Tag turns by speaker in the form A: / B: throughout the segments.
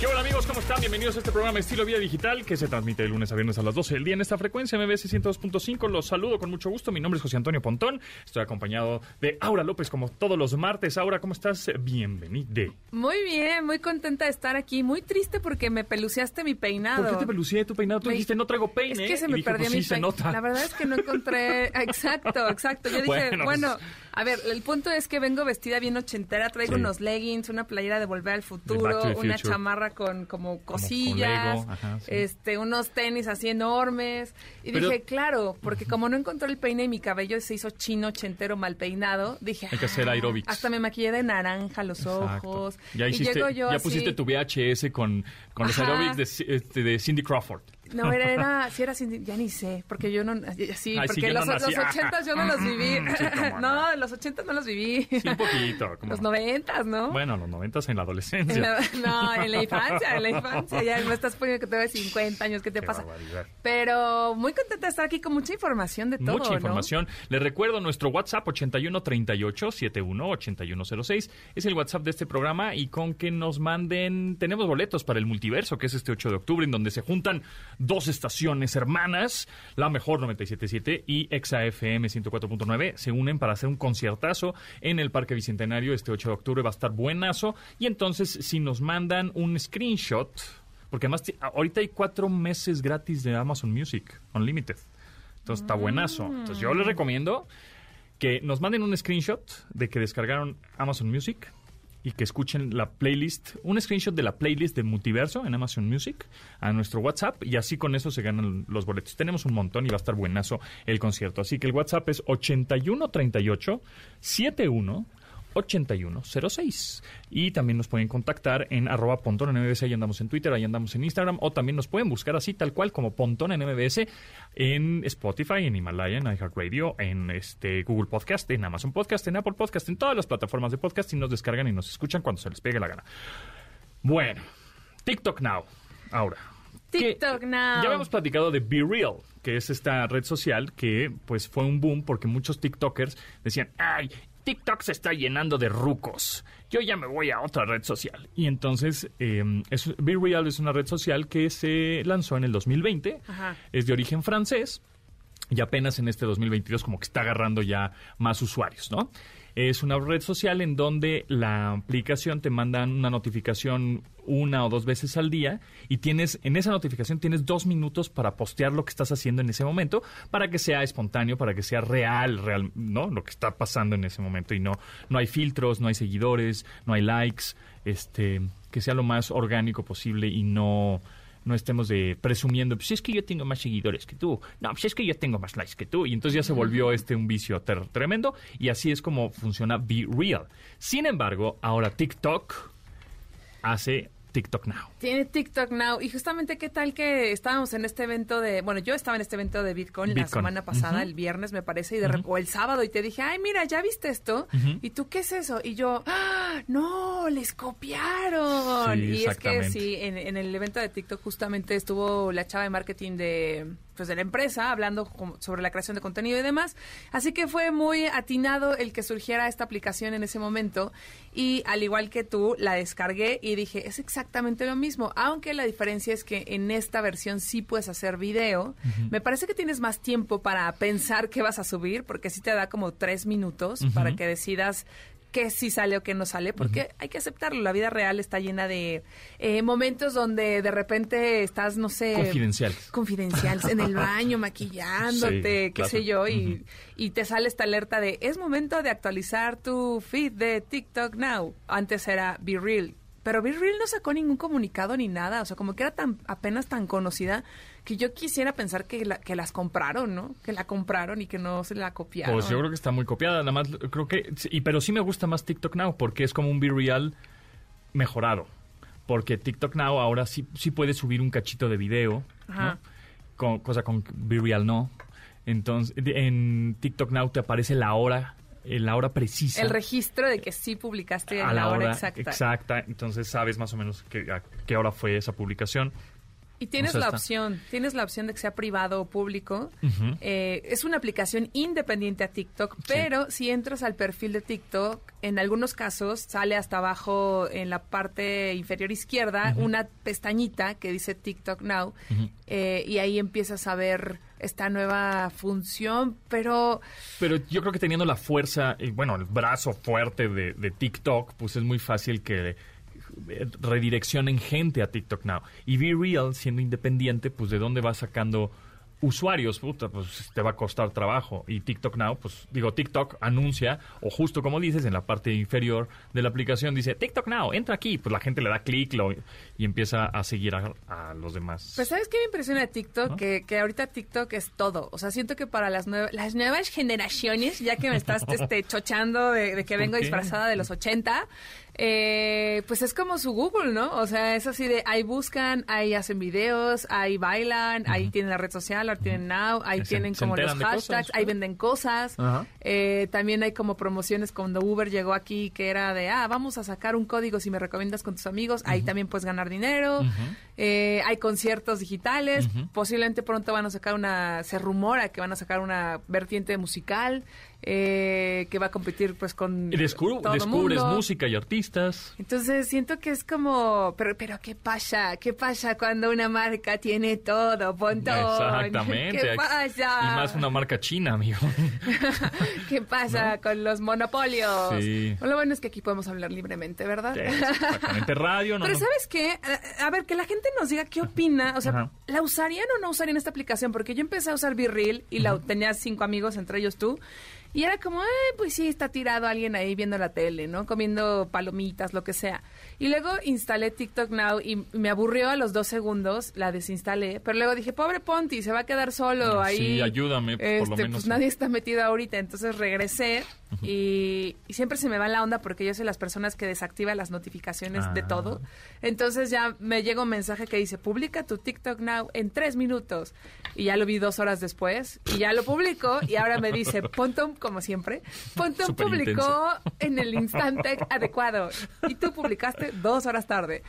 A: ¿Qué hola amigos? ¿Cómo están? Bienvenidos a este programa Estilo Vida Digital que se transmite de lunes a viernes a las 12 del día en esta frecuencia MBS 102.5. Los saludo con mucho gusto. Mi nombre es José Antonio Pontón. Estoy acompañado de Aura López como todos los martes. Aura, ¿cómo estás? Bienvenida.
B: Muy bien, muy contenta de estar aquí. Muy triste porque me peluceaste mi peinado.
A: ¿Por qué te pelucié tu peinado? Tú
B: Me-
A: dijiste no traigo peine.
B: Es que se me
A: dije,
B: perdió
A: pues,
B: mi
A: sí.
B: La verdad es que no encontré. Exacto, exacto. Yo dije,
A: Bueno,
B: bueno,
A: pues-
B: a ver, el punto es que vengo vestida bien ochentera. Traigo
A: Sí.
B: unos leggings, una playera de Volver al Futuro, una chamarra con como cosillas,
A: Lego, ajá, sí.
B: este, unos tenis así enormes. Y
A: Pero-
B: dije, claro, porque como no encontré el peine y mi cabello se hizo chino, ochentero, mal peinado, dije,
A: Hay que hacer
B: "Ah".
A: aerobics.
B: Hasta me maquillé de naranja los
A: Exacto.
B: ojos.
A: Ya,
B: y
A: hiciste,
B: llego yo
A: ya
B: así-
A: pusiste tu VHS con, con los de, Ci- este, de Cindy Crawford.
B: No, era, era, sí era Cindy, ya ni sé, porque yo no, sí,
A: Ay,
B: porque
A: yo no
B: los,
A: nací.
B: los ochentas yo no los viví.
A: No.
B: no, los ochentas no los viví.
A: Sí, un poquito. como-
B: Los noventas, ¿no?
A: Bueno, los noventas en la adolescencia.
B: En la- no, en la infancia, en la infancia. Ya me estás poniendo que tengo 50 años, ¿qué te
A: Qué
B: pasa?
A: barbaridad.
B: Pero muy contenta de estar aquí con mucha información de todo,
A: Mucha
B: ¿no?
A: información. Les recuerdo nuestro WhatsApp 8138 71 8106. Es el WhatsApp de este programa y con que nos manden. Tenemos boletos para el multiverso, que es este 8 de octubre, en donde se juntan dos estaciones hermanas, la mejor 977 y Exa FM 104.9. Se unen para hacer un conciertazo en el Parque Bicentenario este 8 de octubre. Va a estar buenazo. Y entonces, si nos mandan un screenshot. Porque además, ahorita hay cuatro meses gratis de Amazon Music Unlimited. Entonces está buenazo. Entonces yo les recomiendo que nos manden un screenshot de que descargaron Amazon Music y que escuchen la playlist, un screenshot de la playlist de Multiverso en Amazon Music a nuestro WhatsApp y así con eso se ganan los boletos. Tenemos un montón y va a estar buenazo el concierto. Así que el WhatsApp es 8138 71 8106. Y también nos pueden contactar en arroba pontón en MBS, ahí andamos en Twitter, ahí andamos en Instagram, o también nos pueden buscar así tal cual como pontón en MBS en Spotify, en Himalaya, en iHeartRadio, en este Google Podcast, en Amazon Podcast, en Apple Podcast, en todas las plataformas de podcast y nos descargan y nos escuchan cuando se les pegue la gana. Bueno, TikTok Now, ahora.
B: TikTok Now.
A: Ya habíamos platicado de Be Real, que es esta red social que pues fue un boom porque muchos TikTokers decían, ay, TikTok se está llenando de rucos. Yo ya me voy a otra red social. Y entonces, eh, es- Be Real es una red social que se lanzó en el 2020.
B: Ajá.
A: Es de origen francés y apenas en este 2022 como que está agarrando ya más usuarios, ¿no? Es una red social en donde la aplicación te manda una notificación una o dos veces al día y tienes en esa notificación tienes dos minutos para postear lo que estás haciendo en ese momento para que sea espontáneo, para que sea real, real, ¿no? Lo que está pasando en ese momento y no no hay filtros, no hay seguidores, no hay likes, este, que sea lo más orgánico posible y no no estemos de presumiendo, pues es que yo tengo más seguidores que tú, no, pues es que yo tengo más likes que tú, y entonces ya se volvió este un vicio tremendo, y así es como funciona Be Real. Sin embargo, ahora TikTok hace TikTok Now.
B: Tiene TikTok Now. Y justamente, ¿qué tal que estábamos en este evento de. Bueno, yo estaba en este evento de Bitcoin, la semana pasada, el viernes, me parece, y de rep- o el sábado, y te dije, ay, mira, ¿ya viste esto? ¿Y tú qué es eso? Y yo, ¡ah! ¡No! ¡Les copiaron!
A: Sí,
B: y es que sí, en, en el evento de TikTok justamente estuvo la chava de marketing de. Pues de la empresa, hablando sobre la creación de contenido y demás. Así que fue muy atinado el que surgiera esta aplicación en ese momento. Y al igual que tú, la descargué y dije, es exactamente lo mismo. Aunque la diferencia es que en esta versión sí puedes hacer video. Me parece que tienes más tiempo para pensar qué vas a subir, porque sí te da como tres minutos para que decidas qué sí sale o qué no sale, porque hay que aceptarlo. La vida real está llena de eh, momentos donde de repente estás, no sé...
A: Confidenciales.
B: Confidenciales, en el baño, maquillándote,
A: Sí,
B: qué sé yo, y, y te sale esta alerta de es momento de actualizar tu feed de TikTok Now. Antes era Be Real. Pero Be Real no sacó ningún comunicado ni nada. O sea, como que era tan apenas tan conocida que yo quisiera pensar que, la- que las compraron, ¿no? Que la compraron y que no se la copiaron.
A: Pues yo creo que está muy copiada, nada más creo que y pero sí me gusta más TikTok Now porque es como un Be Real mejorado. Porque TikTok Now ahora sí sí puede subir un cachito de video,
B: Ajá.
A: ¿no? Con- cosa con Be Real no. Entonces en TikTok Now te aparece la hora eh, la hora precisa.
B: El registro de que sí publicaste
A: a
B: la, hora exacta.
A: exacta. Entonces sabes más o menos que, a qué hora fue esa publicación.
B: Y tienes
A: O sea,
B: la
A: está-
B: opción, tienes la opción de que sea privado o público. Eh, es una aplicación independiente a TikTok, pero si entras al perfil de TikTok, en algunos casos sale hasta abajo en la parte inferior izquierda una pestañita que dice TikTok Now eh, y ahí empiezas a ver esta nueva función, pero
A: Pero yo creo que teniendo la fuerza, y bueno, el brazo fuerte de, de TikTok, pues es muy fácil que redireccionen gente a TikTok Now. Y Be Real, siendo independiente, pues de dónde va sacando usuarios, puta, pues te va a costar trabajo. Y TikTok Now, pues digo, TikTok anuncia, o justo como dices, en la parte inferior de la aplicación dice, TikTok Now, entra aquí. Pues la gente le da clic y empieza a seguir a, a los demás.
B: Pues ¿sabes qué me impresiona de TikTok?
A: ¿No?
B: Que, que ahorita TikTok es todo. O sea, siento que para las, nuevas las nuevas generaciones, ya que me estás este, chochando de, de que
A: ¿Por
B: vengo
A: qué?
B: disfrazada de los 80, eh, pues es como su Google, ¿no? O sea, es así de ahí buscan, ahí hacen videos, ahí bailan, ahí tienen la red social, ahí tienen Now, ahí
A: Se-
B: tienen como los hashtags,
A: cosas,
B: ahí venden cosas. Eh, también hay como promociones cuando Uber llegó aquí que era de, ah, vamos a sacar un código si me recomiendas con tus amigos, ahí también puedes ganar dinero. Eh, hay conciertos digitales, posiblemente pronto van a sacar una, se rumora que van a sacar una vertiente musical eh, que va a competir pues con
A: Y descubro-
B: todo
A: descubres
B: mundo.
A: música y artistas.
B: Entonces siento que es como, pero, pero ¿qué pasa? ¿Qué pasa cuando una marca tiene todo, Pontón?
A: Exactamente.
B: ¿Qué pasa?
A: Y más una marca china, amigo.
B: ¿Qué pasa con los monopolios?
A: Sí.
B: Lo bueno es que aquí podemos hablar libremente, ¿verdad?
A: Exactamente, radio, no,
B: Pero. ¿sabes qué? A, a ver, que la gente nos diga qué opina. O sea,
A: Ajá.
B: ¿la usarían o no usarían esta aplicación? Porque yo empecé a usar Virreel y la tenía cinco amigos, entre ellos tú. Y era como, eh, pues sí, está tirado alguien ahí viendo la tele, ¿no? Comiendo palomitas, lo que sea. Y luego instalé TikTok Now y me aburrió a los dos segundos, la desinstalé. Pero luego dije, pobre Ponti, se va a quedar solo
A: Ah,
B: ahí.
A: sí, ayúdame, por lo
B: Este,
A: menos.
B: Pues nadie está metido ahorita. Entonces regresé y, y siempre se me va la onda porque yo soy las personas que desactiva las notificaciones de
A: Ah.
B: todo. Entonces ya me llega un mensaje que dice, publica tu TikTok Now en tres minutos. Y ya lo vi dos horas después y ya lo publico y ahora me dice, Ponton, como siempre,
A: Súper
B: publicó en el instante adecuado y tú publicaste dos horas tarde.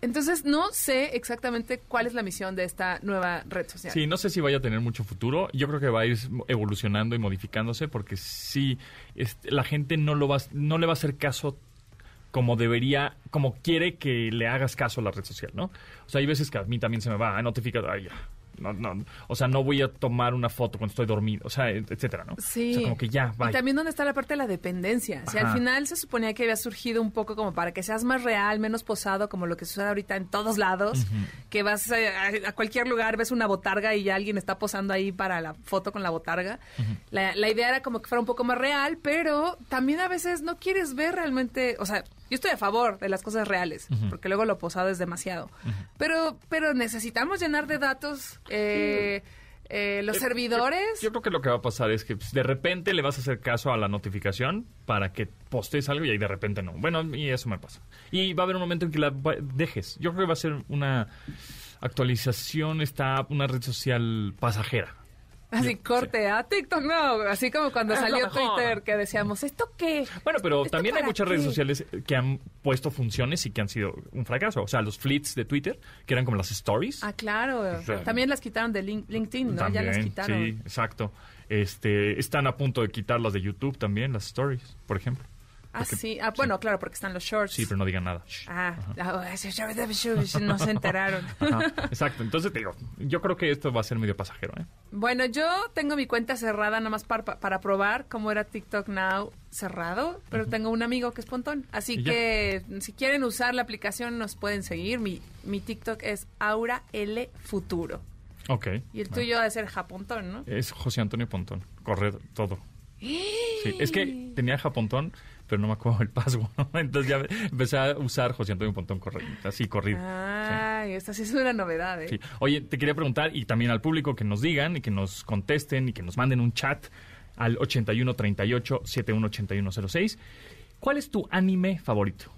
B: Entonces no sé exactamente cuál es la misión de esta nueva red social.
A: Sí, no sé si vaya a tener mucho futuro. Yo creo que va a ir evolucionando y modificándose porque sí, este, la gente no, lo va, no le va a hacer caso como debería, como quiere que le hagas caso a la red social, ¿no? O sea, hay veces que a mí también se me va a notificar, ay, ya. No, no, o sea, no voy a tomar una foto cuando estoy dormido, o sea, et- etcétera, ¿no?
B: Sí.
A: O sea, como que ya,
B: Y también dónde está la parte de la dependencia. Si al final se suponía que había surgido un poco como para que seas más real, menos posado, como lo que sucede ahorita en todos lados, que vas a, a- a cualquier lugar, ves una botarga y ya alguien está posando ahí para la foto con la botarga. la, la idea era como que fuera un poco más real, pero también a veces no quieres ver realmente, o sea, yo estoy a favor de las cosas reales, porque luego lo posado es demasiado. Pero, pero necesitamos llenar de datos eh, eh, los servidores.
A: Yo creo que lo que va a pasar es que pues, de repente le vas a hacer caso a la notificación para que postes algo y ahí de repente no. Bueno, y eso me pasa. Y va a haber un momento en que la dejes. Yo creo que va a ser una actualización, está una red social pasajera.
B: Así,
A: Yo-
B: corte a TikTok, no. Así como cuando
A: Es
B: salió. Twitter, que decíamos, ¿esto qué?
A: Bueno, pero
B: ¿Esto
A: también hay muchas redes sociales que han puesto funciones y que han sido un fracaso. O sea, los fleets de Twitter, que eran como las stories.
B: Ah, claro.
A: sea,
B: También las quitaron de Link- LinkedIn, ¿no? ya las
A: También,
B: quitaron.
A: Sí, exacto. Este, están a punto de quitar las de YouTube también, las stories, por ejemplo.
B: Ah,
A: Porque-
B: sí. Ah, bueno, claro, porque están los shorts.
A: Sí, pero no digan nada.
B: Ah, ah, no se enteraron.
A: Ajá, exacto. Entonces te digo, yo creo que esto va a ser medio pasajero, ¿eh?
B: Bueno, yo tengo mi cuenta cerrada nada más para, para probar cómo era TikTok Now cerrado, pero tengo un amigo que es Pontón. Así que si quieren usar la aplicación nos pueden seguir. Mi, mi TikTok es Aura L Futuro.
A: Ok.
B: Y el tuyo debe ser Japontón, ¿no?
A: Es José Antonio Pontón. Correr todo. Sí, es que tenía Japontón, pero no me acuerdo el password. Entonces ya empecé a usar José Antonio Pontón así corrido.
B: Ay, esta sí es una novedad, ¿eh?
A: Sí. Oye, te quería preguntar y también al público que nos digan y que nos contesten y que nos manden un chat al 8138 718106. ¿Cuál es tu anime favorito?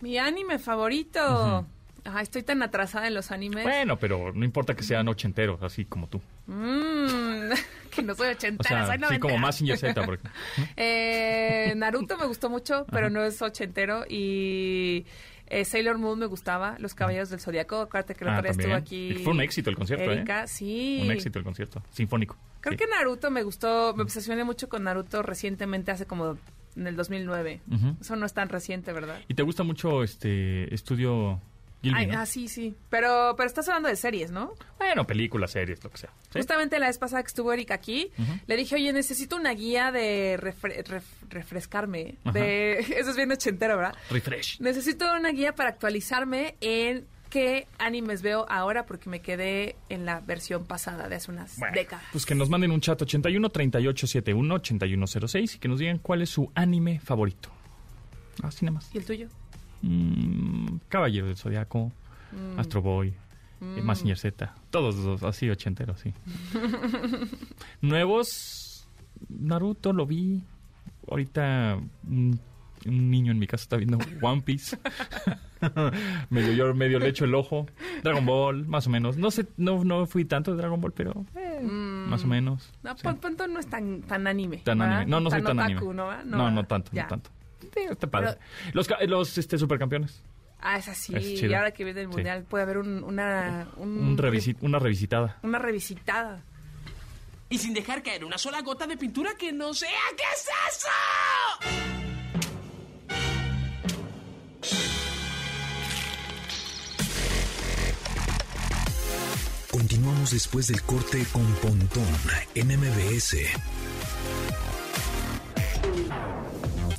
B: Mi anime favorito. Ay, estoy tan atrasada en los animes.
A: Bueno, pero no importa que sean ochenteros, así como tú.
B: Mm, que no soy
A: O
B: ochentera,
A: sea,
B: soy
A: sí,
B: noventera.
A: como más Z, por ejemplo.
B: Eh, Naruto me gustó mucho, pero no es ochentero. Y Eh, Sailor Moon me gustaba, Los Caballeros del Zodiaco, acuérdate que la
A: Ah,
B: otra vez estuvo aquí.
A: Fue un éxito el concierto, ¿eh?
B: Erika, sí.
A: Un éxito el concierto, sinfónico.
B: Creo
A: Sí.
B: que Naruto me gustó, me obsesioné mucho con Naruto recientemente, hace como en el 2009.
A: Ujú.
B: Eso no es tan reciente, ¿verdad?
A: ¿Y te gusta mucho este estudio Gilby,
B: Ay,
A: no?
B: ah, sí, sí. Pero, pero estás hablando de series, ¿no?
A: Bueno, películas, series, lo que sea. ¿sí?
B: Justamente la vez pasada que estuvo Erika aquí, le dije, oye, necesito una guía de refre- ref- refrescarme.
A: Ajá.
B: De, eso es bien ochentero, ¿verdad?
A: Refresh.
B: Necesito una guía para actualizarme en qué animes veo ahora porque me quedé en la versión pasada de hace unas
A: Bueno,
B: décadas.
A: pues que nos manden un chat 81 38 71 8106 y que nos digan cuál es su anime favorito. Así nada más.
B: ¿Y el tuyo?
A: Mm, Caballero del Zodiaco,
B: Mm.
A: Astro Boy, eh,
B: Mm.
A: Mazinger Z. Todos los así ochenteros, sí. Nuevos, Naruto lo vi. Ahorita un, un niño en mi casa está viendo One Piece. medio yo medio le echo el ojo. Dragon Ball, más o menos. No sé, no, no fui tanto de Dragon Ball, pero eh,
B: Mm.
A: más o menos.
B: No,
A: sí.
B: Pon- Ponto no es tan, tan anime.
A: Tan
B: ¿verdad?
A: anime. No, no soy tan
B: otaku,
A: anime.
B: ¿no?
A: No, tanto,
B: Ya.
A: no tanto. Sí, está padre. Los, este, supercampeones.
B: Ah, es así.
A: Es
B: y ahora que viene el
A: Sí.
B: mundial puede haber un- una, un-
A: Un revisi- una revisitada.
B: una revisitada.
C: Y sin dejar caer una sola gota de pintura que no sea. ¿Qué es eso?
D: Continuamos después del corte con Pontón en MBS.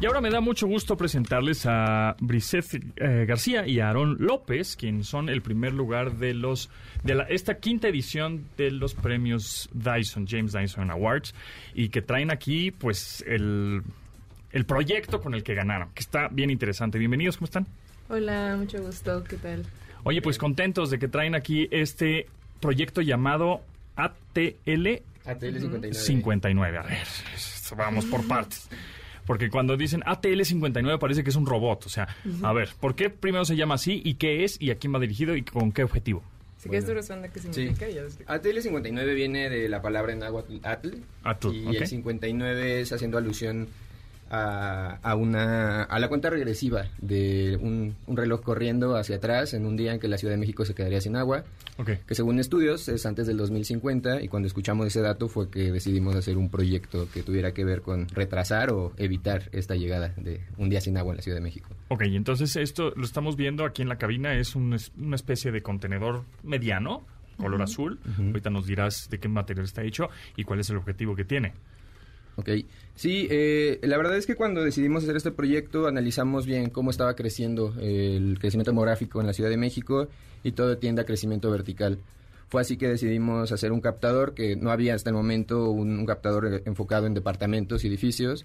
A: Y ahora me da mucho gusto presentarles a Briseth eh, García y a Aarón López, quienes son el primer lugar de los de la, esta quinta edición de los premios Dyson, James Dyson Awards, y que traen aquí pues el, el proyecto con el que ganaron, que está bien interesante. Bienvenidos, ¿cómo están?
E: Hola, mucho gusto, ¿qué tal?
A: Oye, pues contentos de que traen aquí este proyecto llamado ATL
F: ATL 59.
A: 59. A ver, vamos por partes. Porque cuando dicen ATL 59 parece que es un robot. O sea, a ver, ¿por qué primero se llama así y qué es y a quién va dirigido y con qué objetivo?
E: Si
F: Bueno.
E: quieres responde qué
F: Sí.
E: significa y ya después.
F: ATL 59 viene de la palabra en náhuatl atl.
A: Atl,
F: y
A: ok.
F: el 59 es haciendo alusión a, a una a la cuenta regresiva de un, un reloj corriendo hacia atrás en un día en que la Ciudad de México se quedaría sin agua,
A: Ok.
F: que según estudios es antes del 2050 y cuando escuchamos ese dato fue que decidimos hacer un proyecto que tuviera que ver con retrasar o evitar esta llegada de un día sin agua en la Ciudad de México.
A: Ok, entonces esto lo estamos viendo aquí en la cabina. Es un es- una especie de contenedor mediano, color azul. Ahorita nos dirás de qué material está hecho y cuál es el objetivo que tiene.
F: Ok, sí, eh, la verdad es que cuando decidimos hacer este proyecto analizamos bien cómo estaba creciendo eh, el crecimiento demográfico en la Ciudad de México y todo tiende a crecimiento vertical. Fue así que decidimos hacer un captador que no había hasta el momento un, un captador eh, enfocado en departamentos y edificios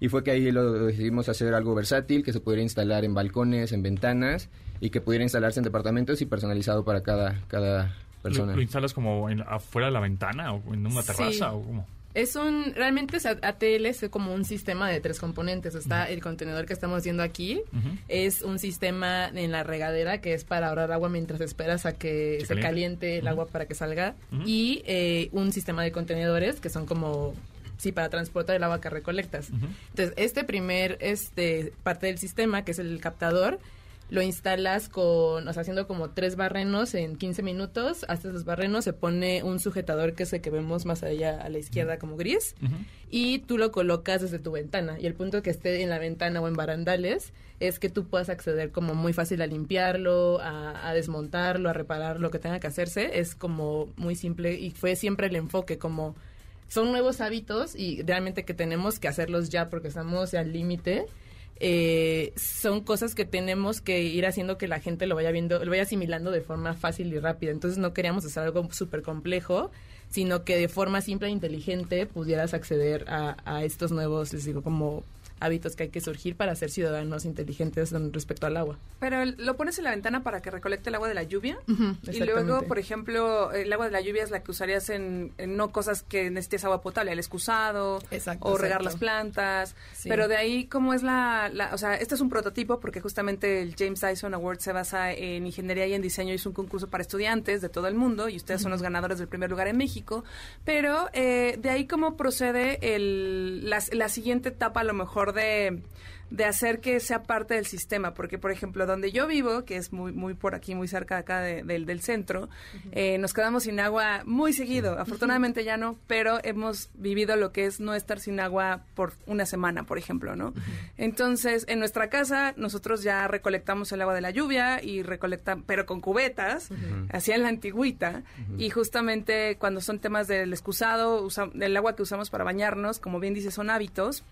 F: y fue que ahí lo decidimos hacer algo versátil que se pudiera instalar en balcones, en ventanas y que pudiera instalarse en departamentos y personalizado para cada, cada
A: ¿Lo,
F: persona.
A: lo instalas como en- afuera de la ventana o en una
E: Sí.
A: terraza o cómo?
E: Es un, realmente es A- ATL es como un sistema de tres componentes. Está el contenedor que estamos viendo aquí, es un sistema en la regadera que es para ahorrar agua mientras esperas a que
A: Se
E: se,
A: caliente.
E: caliente el agua para que salga. Y eh, un sistema de contenedores que son como, sí, para transportar el agua que recolectas. Entonces, este primer este, parte del sistema, que es el captador, lo instalas con, o sea, haciendo como tres barrenos en 15 minutos. Hasta los barrenos se pone un sujetador que es el que vemos más allá a la izquierda como gris. Y tú lo colocas desde tu ventana. Y el punto que esté en la ventana o en barandales es que tú puedas acceder como muy fácil a limpiarlo, a, a desmontarlo, a reparar lo que tenga que hacerse. Es como muy simple y fue siempre el enfoque como son nuevos hábitos y realmente que tenemos que hacerlos ya porque estamos al límite. Eh, son cosas que tenemos que ir haciendo que la gente lo vaya viendo, lo vaya asimilando de forma fácil y rápida. Entonces no queríamos hacer algo súper complejo, sino que de forma simple e inteligente pudieras acceder a, a estos nuevos, les digo, como hábitos que hay que surgir para ser ciudadanos inteligentes en- respecto al agua.
B: Pero lo pones en la ventana para que recolecte el agua de la lluvia. Y luego, por ejemplo, el agua de la lluvia es la que usarías en, en no cosas que necesites agua potable, el excusado
E: Exacto,
B: o regar
E: exacto.
B: las plantas.
E: Sí.
B: Pero de ahí, ¿cómo es la, la- O sea, este es un prototipo porque justamente el James Dyson Award se basa en ingeniería y en diseño. Es un concurso para estudiantes de todo el mundo y ustedes son los ganadores del primer lugar en México. Pero eh, de ahí, ¿cómo procede el, la, la siguiente etapa, a lo mejor, de de hacer que sea parte del sistema, porque por ejemplo donde yo vivo, que es muy muy por aquí, muy cerca de acá de- del, del centro, eh, nos quedamos sin agua muy seguido. Afortunadamente ya no, pero hemos vivido lo que es no estar sin agua por una semana, por ejemplo, ¿no? Entonces en nuestra casa nosotros ya recolectamos el agua de la lluvia y recolectamos, pero con cubetas, así en la antigüita, y justamente cuando son temas del excusado, usa- del agua que usamos para bañarnos, como bien dice, son hábitos.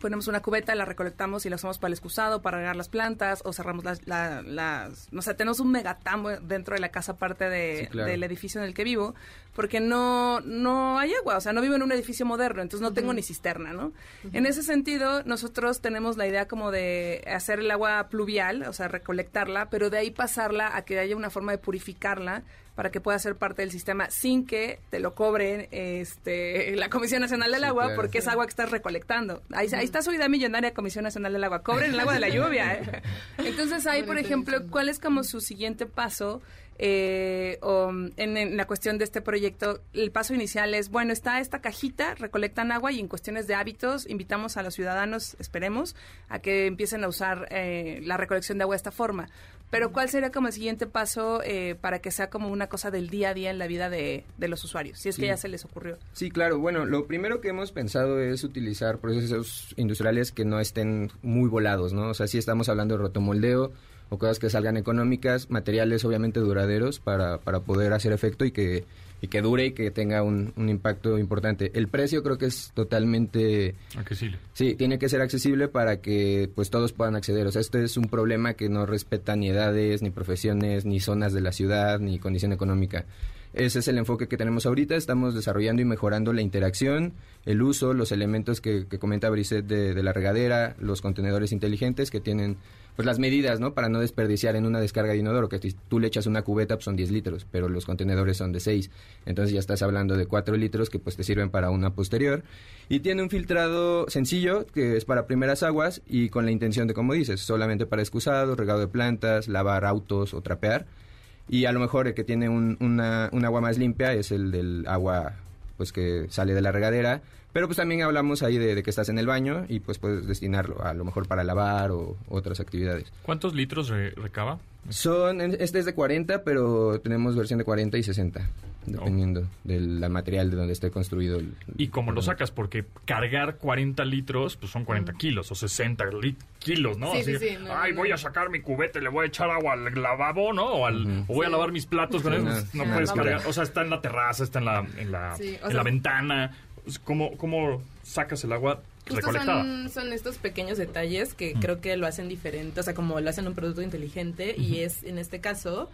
B: Ponemos una cubeta, la recolectamos y la usamos para el excusado, para regar las plantas o cerramos las, la- las... O sea, tenemos un megatambo dentro de la casa aparte de,
F: Sí, claro.
B: del edificio en el que vivo porque no, no hay agua, o sea, no vivo en un edificio moderno, entonces no tengo ni cisterna, ¿no? En ese sentido, nosotros tenemos la idea como de hacer el agua pluvial, o sea, recolectarla, pero de ahí pasarla a que haya una forma de purificarla para que pueda ser parte del sistema sin que te lo cobren este, la Comisión Nacional del
F: Sí,
B: Agua,
F: claro.
B: porque es agua que estás recolectando. Ahí, ahí está su idea millonaria Comisión Nacional del Agua. Cobren el agua de la lluvia. ¿eh? Entonces ahí, por ejemplo, ¿cuál es como su siguiente paso? eh, o, en, en la cuestión de este proyecto, el paso inicial es, bueno, está esta cajita, recolectan agua y en cuestiones de hábitos invitamos a los ciudadanos, esperemos, a que empiecen a usar eh, la recolección de agua de esta forma. Pero ¿cuál sería como el siguiente paso eh, para que sea como una cosa del día a día en la vida de, de los usuarios? Si es que
F: Sí.
B: ya se les ocurrió.
F: Sí, claro. Bueno, lo primero que hemos pensado es utilizar procesos industriales que no estén muy volados, ¿no? O sea, sí estamos hablando de rotomoldeo o cosas que salgan económicas, materiales obviamente duraderos para, para poder hacer efecto y que, y que dure y que tenga un, un impacto importante. El precio creo que es totalmente...
A: ¿A que sí?
F: Sí, tiene que ser accesible para que pues todos puedan acceder. O sea, este es un problema que no respeta ni edades, ni profesiones, ni zonas de la ciudad, ni condición económica. Ese es el enfoque que tenemos ahorita. Estamos desarrollando y mejorando la interacción, el uso, los elementos que, que comenta Brisset de, de la regadera, los contenedores inteligentes que tienen pues las medidas, ¿no? Para no desperdiciar en una descarga de inodoro, que tú le echas una cubeta pues son 10 litros, pero los contenedores son de 6. Entonces ya estás hablando de 4 litros que pues te sirven para una posterior. Y tiene un filtrado sencillo que es para primeras aguas y con la intención de, como dices, solamente para excusado, regado de plantas, lavar autos o trapear. Y a lo mejor el que tiene un, una, un agua más limpia es el del agua pues que sale de la regadera. Pero pues también hablamos ahí de, de que estás en el baño y pues puedes destinarlo a lo mejor para lavar o otras actividades.
A: ¿Cuántos litros re- recaba?
F: Son, este es de 40, pero tenemos versión de 40 y 60, dependiendo del material de donde esté construido. El,
A: ¿Y cómo lo sacas? Porque cargar 40 litros, pues son 40 kilos o 60 li- kilos, ¿no?
E: Sí,
A: Así,
E: sí, sí, no,
A: Ay,
E: no,
A: voy
E: no.
A: a sacar mi cubete, le voy a echar agua al lavabo, ¿no? O, al, o voy a lavar mis platos con
F: no,
A: No,
F: sí,
A: puedes
F: no,
A: cargar.
F: no.
A: O sea, está en la terraza, está en la, en la, en
E: sea-
A: la ventana. Pues, ¿Cómo, ¿Cómo sacas el agua
E: Justo son estos pequeños detalles que creo que lo hacen diferente, o sea, como lo hacen un producto inteligente y es en este caso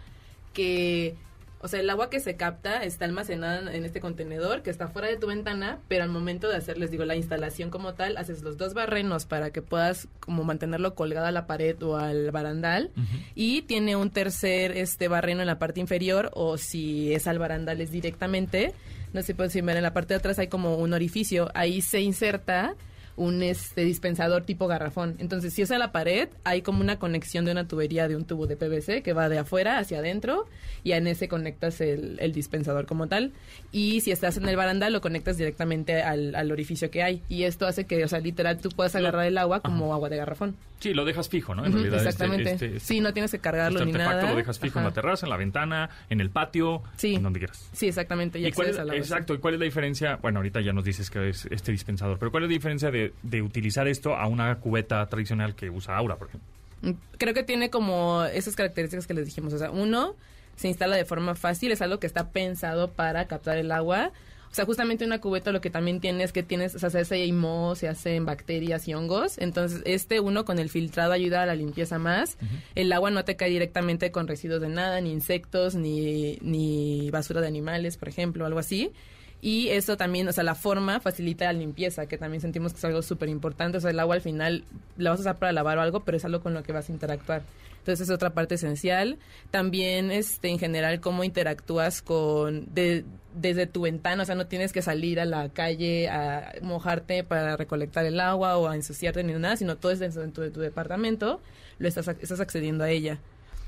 E: que, o sea, el agua que se capta está almacenada en este contenedor que está fuera de tu ventana, pero al momento de hacer, les digo, la instalación como tal, haces los dos barrenos para que puedas como mantenerlo colgado a la pared o al barandal y tiene un tercer este barreno en la parte inferior o si es al barandal es directamente. No sé si pueden ver en la parte de atrás hay como un orificio ahí se inserta un este dispensador tipo garrafón entonces si es a la pared hay como una conexión de una tubería de un tubo de PVC que va de afuera hacia adentro y en ese conectas el, el dispensador como tal y si estás en el barandal lo conectas directamente al, al orificio que hay y esto hace que o sea literal tú puedas agarrar el agua como agua de garrafón
A: Sí, lo dejas fijo, ¿no? En realidad, este-
E: exactamente.
A: este- este-
E: sí, no tienes que cargarlo
A: este
E: ni nada.
A: lo dejas fijo en
E: Ajá.
A: la terraza, en la ventana, en el patio,
E: Sí.
A: en donde quieras.
E: Sí, exactamente. Y,
A: ¿Y cuál es-
E: a la
A: exacto, ¿y cuál es la diferencia? Bueno, ahorita ya nos dices que es este dispensador, pero ¿cuál es la diferencia de, de utilizar esto a una cubeta tradicional que usa Aura, por ejemplo?
E: Creo que tiene como esas características que les dijimos. O sea, uno, se instala de forma fácil, es algo que está pensado para captar el agua. O sea, justamente una cubeta lo que también tiene es que tienes, o sea, se hace moho, se hacen bacterias y hongos. Entonces, este uno con el filtrado ayuda a la limpieza más. El agua no te cae directamente con residuos de nada, ni insectos, ni, ni basura de animales, por ejemplo, algo así. Y eso también, o sea, la forma facilita la limpieza, que también sentimos que es algo súper importante. O sea, el agua al final la vas a usar para lavar o algo, pero es algo con lo que vas a interactuar. Entonces es otra parte esencial. También, este, en general, cómo interactúas con, de, desde tu ventana, o sea, no tienes que salir a la calle a mojarte para recolectar el agua o a ensuciarte ni nada, sino todo es dentro de tu departamento, lo estás, estás accediendo a ella.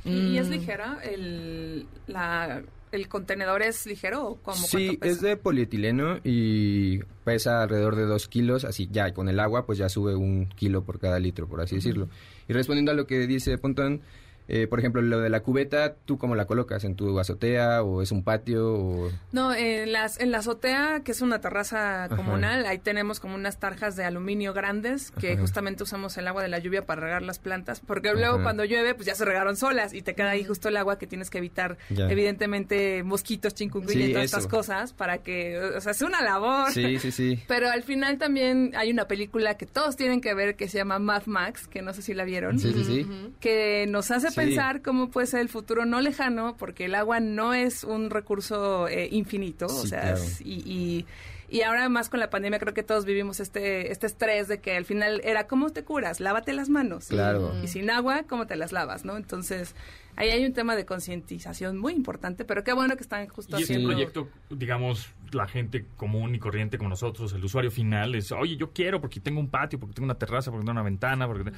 B: ¿Y es
E: Mm.
B: ligera? ¿El, la, ¿El contenedor es ligero o cómo?
F: Sí, es de polietileno y pesa alrededor de dos kilos, así ya con el agua pues ya sube un kilo por cada litro, por así decirlo. Y respondiendo a lo que dice Pontón, eh, por ejemplo, lo de la cubeta, ¿tú cómo la colocas? ¿En tu azotea o es un patio? O...
B: No, en, las, en la azotea, que es una terraza comunal, ahí tenemos como unas tarjas de aluminio grandes que
F: Ajá.
B: justamente usamos el agua de la lluvia para regar las plantas, porque luego cuando llueve, pues ya se regaron solas y te queda ahí justo el agua que tienes que evitar,
F: Ya.
B: evidentemente, mosquitos, chikungunya
F: Sí,
B: y todas
F: eso.
B: estas cosas para que, o sea, es una labor.
F: Sí, sí, sí.
B: Pero al final también hay una película que todos tienen que ver que se llama Mad Max, que no sé si la vieron
F: Sí, sí, sí.
B: que nos hace
F: Sí.
B: pensar cómo puede ser el futuro no lejano, porque el agua no es un recurso eh, infinito, o sea,
F: claro.
B: es- y, y, y ahora más con la pandemia creo que todos vivimos este, este estrés de que al final era, ¿cómo te curas? Lávate las manos.
F: Claro.
B: Y sin agua, ¿cómo te las lavas? ¿no? Entonces, ahí hay un tema de concientización muy importante, pero qué bueno que están justo
A: Y es un
B: haciendo...
A: proyecto, digamos, la gente común y corriente como nosotros, el usuario final, es, oye, yo quiero porque tengo un patio, porque tengo una terraza, porque tengo una ventana, porque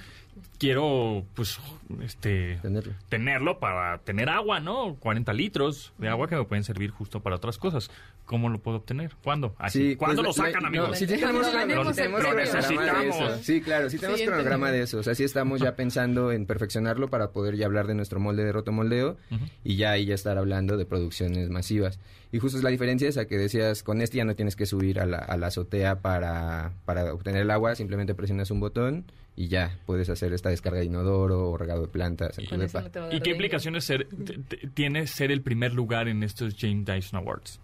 A: quiero, pues, este,
F: Tenerlo.
A: tenerlo para tener agua, ¿no? 40 litros de agua que me pueden servir justo para otras cosas. ¿Cómo lo puedo obtener? ¿Cuándo? Así,
F: Sí,
A: ¿Cuándo
F: pues,
A: lo
F: la-
A: sacan,
F: no,
A: amigos?
F: sí tenemos,
B: Lo
F: cronograma-
B: tenemos,
F: tenemos
B: lo
A: necesitamos.
F: eso. Sí, claro, sí tenemos
E: Sí,
F: cronograma de eso. O sea, sí estamos ya pensando en perfeccionarlo para poder ya hablar de nuestro molde de rotomoldeo y ya ahí ya estar hablando de producciones masivas. Y justo es la diferencia esa que decías, con este ya no tienes que subir a la, a la azotea para, para obtener el agua, simplemente presionas un botón y ya puedes hacer esta descarga de inodoro o regado de plantas. en
A: ¿Y qué implicaciones ser- tiene ser el primer lugar en estos James Dyson Awards?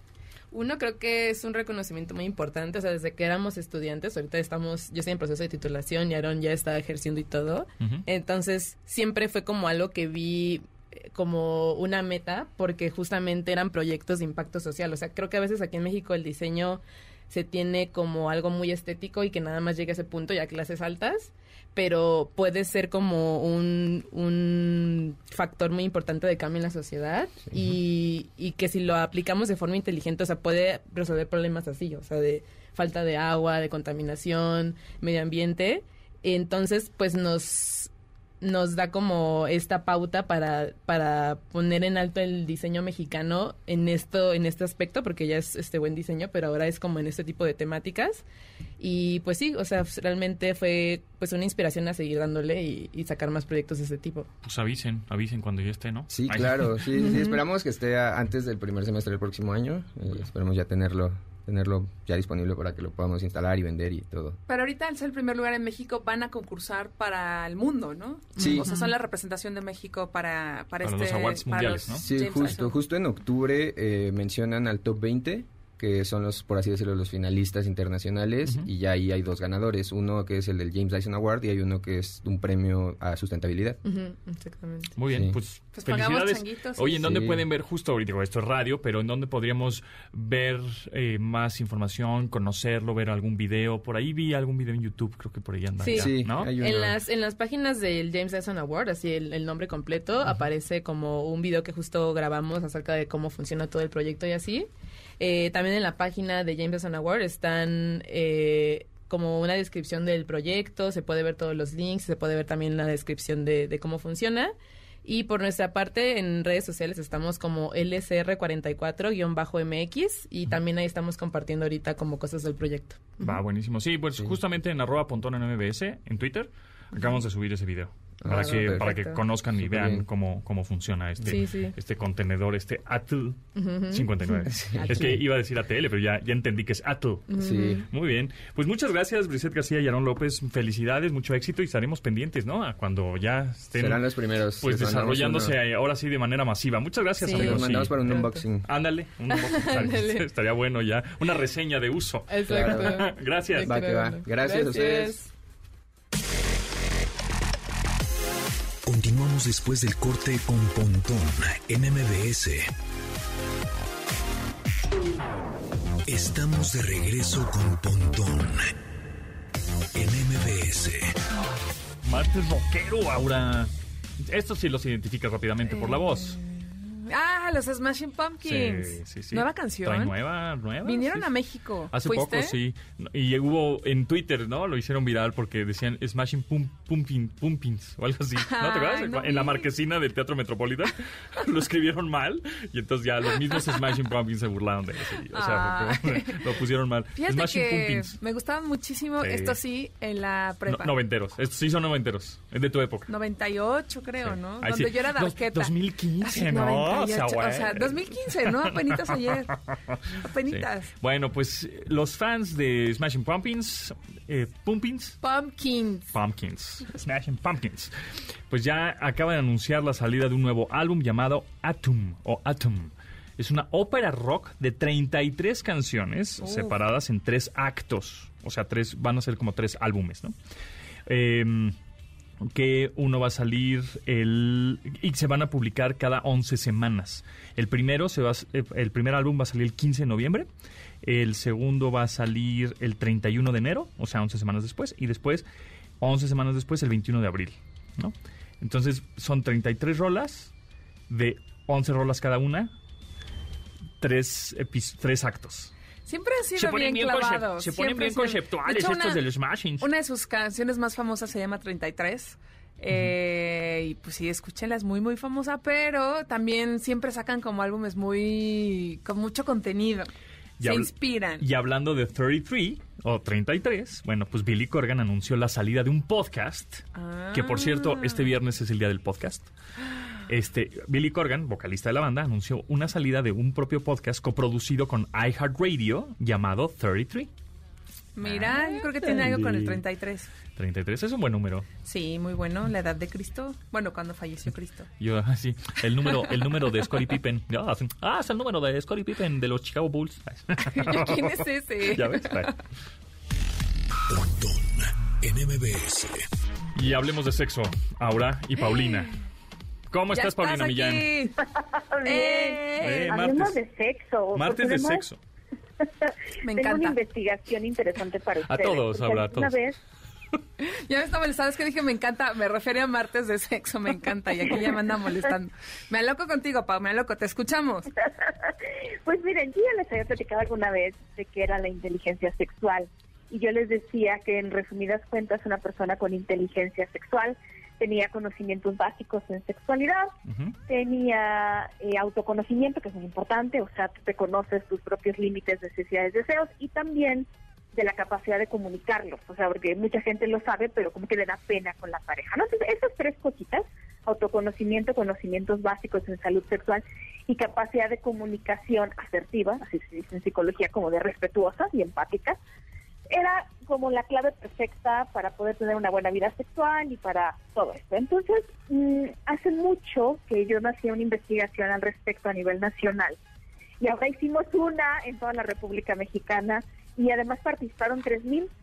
E: Uno creo que es un reconocimiento muy importante, o sea, desde que éramos estudiantes, ahorita estamos, yo estoy en proceso de titulación y Aaron ya está ejerciendo y todo, entonces siempre fue como algo que vi eh, como una meta porque justamente eran proyectos de impacto social, o sea, creo que a veces aquí en México el diseño se tiene como algo muy estético y que nada más llegue a ese punto ya a clases altas, pero puede ser como un, un factor muy importante de cambio en la sociedad y, y que si lo aplicamos de forma inteligente, o sea, puede resolver problemas así, o sea, de falta de agua, de contaminación, medio ambiente. Entonces, pues nos nos da como esta pauta para, para poner en alto el diseño mexicano en esto en este aspecto porque ya es este buen diseño pero ahora es como en este tipo de temáticas. Y pues sí o sea realmente fue pues una inspiración a seguir dándole y, y sacar más proyectos de este tipo.
A: Pues avisen, avisen cuando ya esté, ¿no?
F: Sí,
A: Ay,
F: claro, sí, sí, esperamos que esté a- antes del primer semestre del próximo año. eh, esperemos ya tenerlo, tenerlo ya disponible para que lo podamos instalar y vender y todo.
B: Pero ahorita al ser el primer lugar en México van a concursar para el mundo, ¿no?
F: Sí.
B: O sea, son la representación de México para, para,
A: Para
B: este...
A: los awards
B: para
A: mundiales,
B: los
A: ¿no?
F: Sí,
B: James
F: justo, justo en octubre eh, mencionan al top 20, que son los, por así decirlo, los finalistas internacionales, y ya ahí hay dos ganadores, uno que es el del James Dyson Award y hay uno que es un premio a sustentabilidad.
E: Exactamente
A: Muy bien,
F: Sí.
A: pues,
B: Pues
A: felicidades.
B: changuitos.
A: Oye, ¿en dónde
F: Sí.
A: pueden ver justo ahorita? Digo, esto es radio, pero ¿en dónde podríamos ver eh, más información, conocerlo, ver algún video? Por ahí vi algún video en YouTube, creo que por ahí anda.
E: Sí.
A: ya,
F: Sí,
A: ¿no?
F: hay uno.
E: En las, en las páginas del James Dyson Award, así el, el nombre completo, aparece como un video que justo grabamos acerca de cómo funciona todo el proyecto y así. Eh, también en la página de James Dyson Award están eh, como una descripción del proyecto, se puede ver todos los links, se puede ver también la descripción de, de cómo funciona. Y por nuestra parte, en redes sociales estamos como LSR44-MX y también ahí estamos compartiendo ahorita como cosas del proyecto.
A: Va, buenísimo. Sí, pues justamente en arroba pontón en MBS, en Twitter, acabamos de subir ese video.
F: Ah,
A: Para, que, para conozcan y vean cómo, cómo funciona este,
E: Sí, sí.
A: este contenedor, este ATL 59. Es que iba a decir ATL, pero ya, ya entendí que es ATL.
F: Sí.
A: Muy bien. Pues muchas gracias, Brisette García y Aaron López. Felicidades, mucho éxito y estaremos pendientes, ¿no? A cuando ya estén
F: Serán los primeros.
A: pues
F: mandamos
A: desarrollándose
F: uno.
A: ahora sí de manera masiva. Muchas gracias, amigos.
F: mandamos
A: Sí.
F: para un
E: Pronto.
F: unboxing.
A: Ándale, un unboxing. Estaría bueno ya. Una reseña de uso.
E: Exacto.
A: Gracias.
F: Va que va. Gracias a ustedes.
D: Continuamos después del corte con Pontón en MBS. Estamos de regreso con Pontón en MBS.
A: Martes rockero, Aura. Estos sí los identificas rápidamente por la voz.
B: Ah, los Smashing Pumpkins.
A: Sí, sí, sí.
B: Nueva canción.
A: Trae nueva, nueva.
B: Vinieron
A: sí.
B: a México.
A: Hace
B: ¿Fuiste?
A: poco, sí. Y hubo en Twitter, ¿no? Lo hicieron viral porque decían Smashing pum, Pumpkin, Pumpkins o algo así. ¿No te acuerdas?
B: No
A: en la marquesina del Teatro Metropolitan lo escribieron mal y entonces ya los mismos Smashing Pumpkins se burlaron de eso. O sea, lo pusieron mal.
B: Fíjate
A: Smashing
B: que
A: Pumpkins.
B: me gustaban muchísimo, esto sí, en la
A: No-
B: prepa.
A: noventeros. Estos sí son noventeros. Es de tu época.
B: 98, creo. ¿no?
A: Ay,
B: Donde yo era darqueta.
A: 2015,
B: Así,
A: ¿no?
B: 98,
A: O sea,
B: o sea,
A: güey.
B: 2015, ¿no? Apenitas ayer.
A: Sí.
B: Apenitas.
A: Bueno, pues los fans de Smashing Pumpkins, eh, Pumpkins,
B: Pumpkins.
A: Pumpkins, Smashing Pumpkins, pues ya acaban de anunciar la salida de un nuevo álbum llamado Atom o Atom. Es una ópera rock de 33 canciones separadas en tres actos. O sea, tres, van a ser como tres álbumes, ¿no? Em, que uno va a salir el y se van a publicar cada 11 semanas. El primero se va eh, el primer álbum va a salir el 15 de noviembre, el segundo va a salir el 31 de enero, o sea, 11 semanas después y después 11 semanas después el 21 de abril, ¿no? Entonces, son 33 rolas de 11 rolas cada una, tres tres actos.
B: Siempre han sido
A: Se ponen
B: bien
A: concep- se ponen
B: siempre
A: bien conceptuales
B: De hecho,
A: estos
B: una-
A: de los Smashings.
B: Una de sus canciones más famosas se llama 33. Eh, y pues sí, escúchenla, es muy, muy famosa, pero también siempre sacan como álbumes muy. con mucho contenido.
A: Y
B: se inspiran.
A: Y hablando de 33 o 33, bueno, pues Billy Corgan anunció la salida de un podcast, que por cierto,
B: Ah.
A: este viernes es el día del podcast. Este, Billy Corgan, vocalista de la banda, anunció una salida de un propio podcast coproducido con iHeartRadio llamado 33.
B: Mira, yo creo que tiene algo con el
A: Ándale.
B: 33.
A: 33 es un buen número.
B: Sí, muy bueno. La edad de Cristo. Bueno, cuando falleció Cristo.
A: Yo, así, el número, el número de Scottie Pippen. Ah, sí. Ah, es el número de Scottie Pippen de los Chicago Bulls.
B: ¿Quién es ese?
A: ¿Ya ves?
D: En MBS.
A: Y hablemos de sexo, Aura y Paulina. ¿Cómo estás, Paulina
B: aquí.
A: Millán?
B: ¡Eh!
A: Eh,
G: Hablemos de sexo.
A: Martes de sexo.
B: Me
G: Tengo una
B: encanta.
G: investigación interesante para ustedes.
A: todos,
G: porque
A: Aura, a todos.
G: vez
B: Ya me está molestando, es que dije me encanta, me refiere a martes de sexo, me encanta, y aquí ya me anda molestando. Me aloco contigo, Pau, me aloco, te escuchamos.
G: Pues miren, yo ya les había platicado alguna vez de qué era la inteligencia sexual. Y yo les decía que en resumidas cuentas una persona con inteligencia sexual tenía conocimientos básicos en sexualidad, tenía eh, autoconocimiento, que es muy importante, o sea, tú te conoces tus propios límites, necesidades, deseos, y también de la capacidad de comunicarlos, o sea, porque mucha gente lo sabe, pero como que le da pena con la pareja, ¿no? Entonces, esas tres cositas, autoconocimiento, conocimientos básicos en salud sexual y capacidad de comunicación asertiva, así se dice en psicología, como de respetuosa y empática, era como la clave perfecta para poder tener una buena vida sexual y para todo esto. Entonces, mm, hace mucho que yo no hacía una investigación al respecto a nivel nacional. Y ahora hicimos una en toda la República Mexicana y además participaron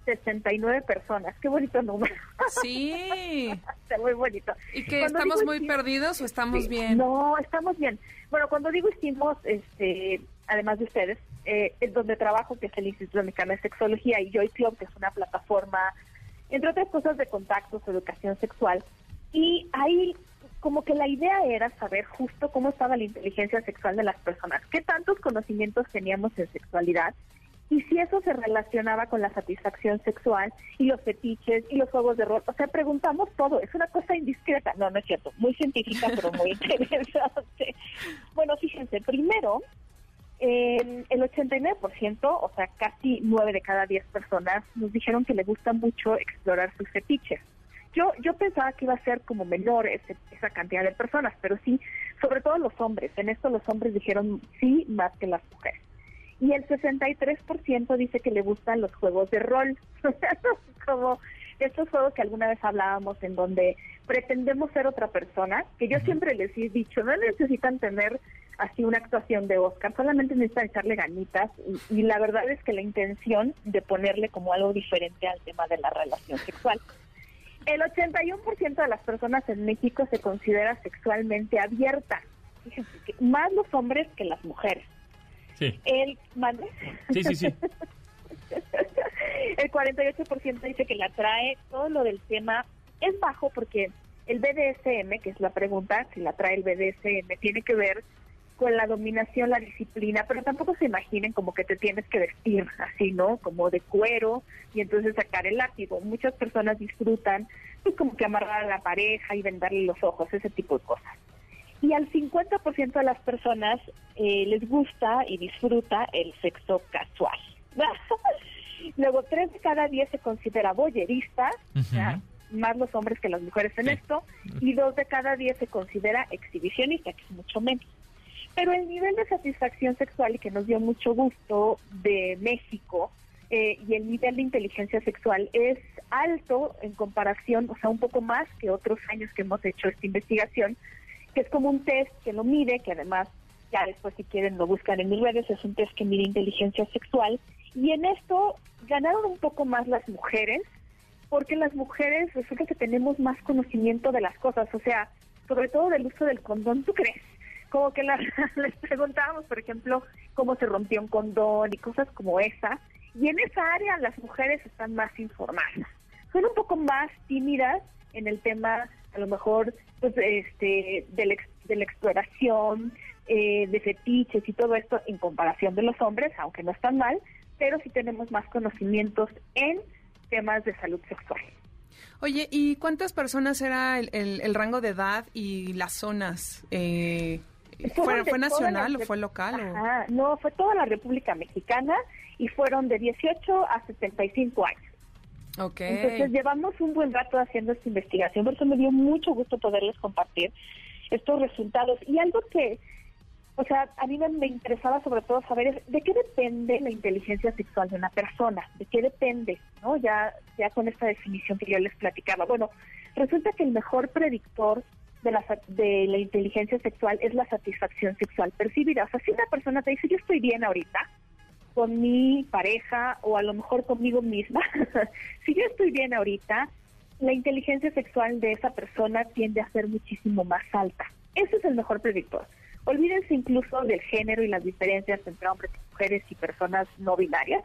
G: 3.069 personas. Qué bonito número.
B: Sí.
G: Está muy bonito.
B: ¿Y que
G: Cuando
B: estamos muy
G: hicimos-
B: perdidos o estamos
G: Sí,
B: bien?
G: No, estamos bien. Bueno, cuando digo hicimos, este, además de ustedes, eh, donde trabajo, que es el Instituto Mexicano de Sexología, y Joy Club, que es una plataforma, entre otras cosas, de contactos, educación sexual. Y ahí, como que la idea era saber justo cómo estaba la inteligencia sexual de las personas, qué tantos conocimientos teníamos en sexualidad, y si eso se relacionaba con la satisfacción sexual y los fetiches y los juegos de rol. O sea, preguntamos todo. Es una cosa indiscreta. No, no es cierto. Muy científica, pero muy interesante. Bueno, fíjense, primero, eh, el 89%, o sea, casi 9 de cada 10 personas, nos dijeron que les gusta mucho explorar sus fetiches. Yo, yo pensaba que iba a ser como menor ese- esa cantidad de personas, pero sí, sobre todo los hombres. En esto los hombres dijeron sí más que las mujeres. Y el 63% dice que le gustan los juegos de rol. como estos juegos que alguna vez hablábamos en donde pretendemos ser otra persona, que yo siempre les he dicho, no necesitan tener así una actuación de Oscar, solamente necesitan echarle ganitas y, y la verdad es que la intención de ponerle como algo diferente al tema de la relación sexual. El 81% de las personas en México se considera sexualmente abierta, más los hombres que las mujeres.
A: Sí.
G: El, ¿mande?
A: Sí, sí, sí.
G: el 48% dice que le atrae todo lo del tema. Es bajo porque el BDSM, que es la pregunta, si la atrae el BDSM, tiene que ver con la dominación, la disciplina, pero tampoco se imaginen como que te tienes que vestir así, ¿no? Como de cuero y entonces sacar el látigo. Muchas personas disfrutan, pues como que amarrar a la pareja y vendarle los ojos, ese tipo de cosas. Y al 50% de las personas eh, les gusta y disfruta el sexo casual. Luego, tres de cada diez se considera boyeristas, o sea, más los hombres que las mujeres en esto, y dos de cada diez se considera exhibicionista, que es mucho menos. Pero el nivel de satisfacción sexual y que nos dio mucho gusto de México eh, y el nivel de inteligencia sexual es alto en comparación, o sea, un poco más que otros años que hemos hecho esta investigación, que es como un test que lo mide, que además ya después si quieren lo buscan en mis redes, es un test que mide inteligencia sexual. Y en esto ganaron un poco más las mujeres, porque las mujeres resulta que tenemos más conocimiento de las cosas, o sea, sobre todo del uso del condón, ¿tú crees? Como que la- les preguntábamos, por ejemplo, cómo se rompió un condón y cosas como esa, y en esa área las mujeres están más informadas. Son un poco más tímidas en el tema, a lo mejor, pues, este, de la, de la exploración, eh, de fetiches y todo esto en comparación de los hombres, aunque no están mal, pero sí tenemos más conocimientos en temas de salud sexual.
B: Oye, ¿y cuántas personas era el, el- el rango de edad y las zonas? Eh, ¿Fue, nacional
G: la
B: o fue local? o-
G: no, fue toda la República Mexicana y fueron de 18 a 75 años.
B: Ok.
G: Entonces llevamos un buen rato haciendo esta investigación, por eso me dio mucho gusto poderles compartir estos resultados. Y algo que, o sea, a mí me, me interesaba sobre todo saber es de qué depende la inteligencia sexual de una persona, de qué depende, ¿no? Ya, ya con esta definición que yo les platicaba. Bueno, resulta que el mejor predictor de la, de la inteligencia sexual es la satisfacción sexual percibida. O sea, si una persona te dice, yo estoy bien ahorita, con mi pareja o a lo mejor conmigo misma, si yo estoy bien ahorita, la inteligencia sexual de esa persona tiende a ser muchísimo más alta. Ese es el mejor predictor. Olvídense incluso del género y las diferencias entre hombres y mujeres y personas no binarias.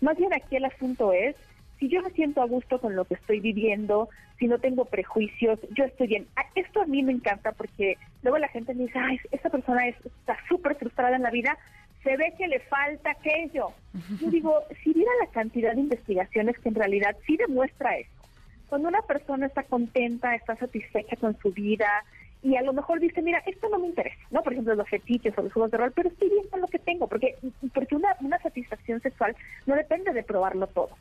G: Más bien aquí el asunto es, si yo me siento a gusto con lo que estoy viviendo, si no tengo prejuicios, yo estoy bien. Ah, Esto a mí me encanta porque luego la gente me dice, ay, esta persona es- está súper frustrada en la vida, se ve que le falta aquello. Yo digo, si viera la cantidad de investigaciones que en realidad sí demuestra eso. Cuando una persona está contenta, está satisfecha con su vida y a lo mejor dice, mira, esto no me interesa, ¿no? Por ejemplo, los fetiches o los juegos de rol, pero estoy bien con lo que tengo, porque, porque una, una satisfacción sexual no depende de probarlo todo.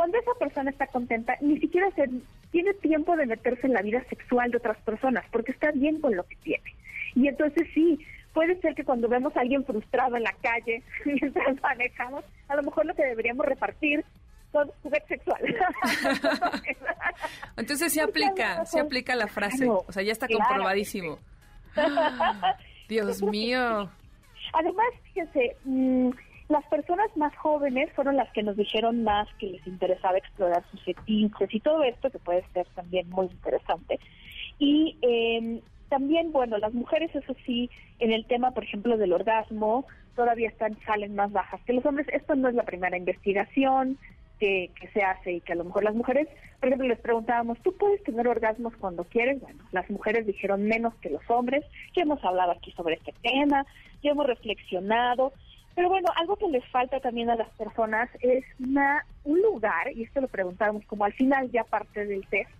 G: Cuando esa persona está contenta, ni siquiera se, tiene tiempo de meterse en la vida sexual de otras personas, porque está bien con lo que tiene. Y entonces sí, puede ser que cuando vemos a alguien frustrado en la calle mientras manejamos, a lo mejor lo que deberíamos repartir son juguetes sexuales.
B: Entonces sí
G: Porque
B: aplica, sí aplica la frase. O sea, ya está comprobadísimo. Dios mío.
G: Además, fíjense, mm, las personas más jóvenes fueron las que nos dijeron más que les interesaba explorar sus fetiches y todo esto, que puede ser también muy interesante. Y eh, también, bueno, las mujeres, eso sí, en el tema, por ejemplo, del orgasmo, todavía están salen más bajas que los hombres. Esto no es la primera investigación que, que se hace y que a lo mejor las mujeres, por ejemplo, les preguntábamos, ¿tú puedes tener orgasmos cuando quieres? Bueno, las mujeres dijeron menos que los hombres. Ya hemos hablado aquí sobre este tema, ya hemos reflexionado. Pero bueno, algo que les falta también a las personas es una, un lugar, y esto lo preguntamos como al final ya parte del test,